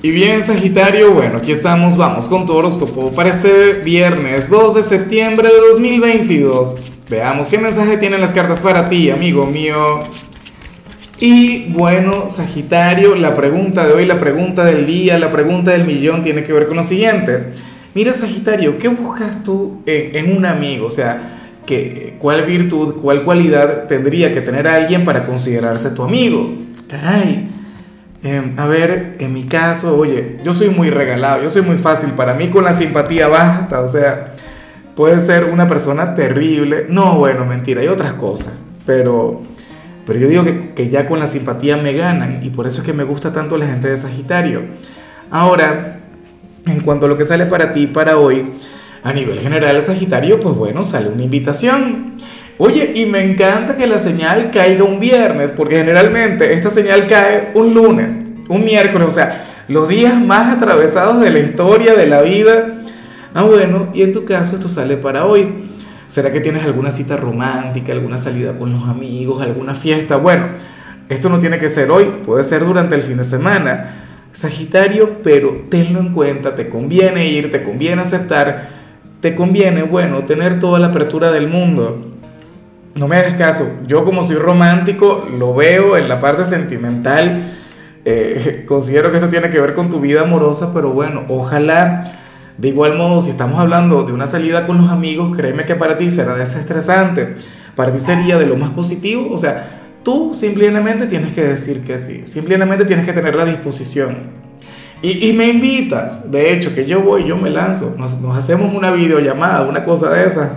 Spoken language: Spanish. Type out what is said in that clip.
Y bien, Sagitario, bueno, aquí estamos, vamos con tu horóscopo para este viernes 2 de septiembre de 2022. Veamos qué mensaje tienen las cartas para ti, amigo mío. Y bueno, Sagitario, la pregunta de hoy, la pregunta del día, la pregunta del millón tiene que ver con lo siguiente. Mira, Sagitario, ¿qué buscas tú en, un amigo? O sea, ¿qué, ¿cuál virtud, cuál cualidad tendría que tener alguien para considerarse tu amigo? Caray. Em, a ver, en mi caso, oye, yo soy muy regalado, yo soy muy fácil, para mí con la simpatía basta, o sea, puede ser una persona terrible, no, bueno, mentira, hay otras cosas, pero, pero yo digo que, que ya con la simpatía me ganan y por eso es que me gusta tanto la gente de Sagitario. Ahora, en cuanto a lo que sale para ti para hoy, a nivel general Sagitario, pues bueno, sale una invitación. Oye, y me encanta que la señal caiga un viernes, porque generalmente esta señal cae un lunes, un miércoles, o sea, los días más atravesados de la historia, de la vida. Ah, bueno, y en tu caso esto sale para hoy. ¿Será que tienes alguna cita romántica, alguna salida con los amigos, alguna fiesta? Bueno, esto no tiene que ser hoy, puede ser durante el fin de semana. Sagitario, pero tenlo en cuenta, te conviene ir, te conviene aceptar, te conviene, bueno, tener toda la apertura del mundo no me hagas caso, yo como soy romántico, lo veo en la parte sentimental, eh, considero que esto tiene que ver con tu vida amorosa, pero bueno, ojalá, de igual modo, si estamos hablando de una salida con los amigos, créeme que para ti será desestresante, para ti sería de lo más positivo, o sea, tú simplemente tienes que decir que sí, simplemente tienes que tener la disposición. Y, y, me invitas, de hecho, que yo voy, yo me lanzo, nos, nos hacemos una videollamada, una cosa de esa.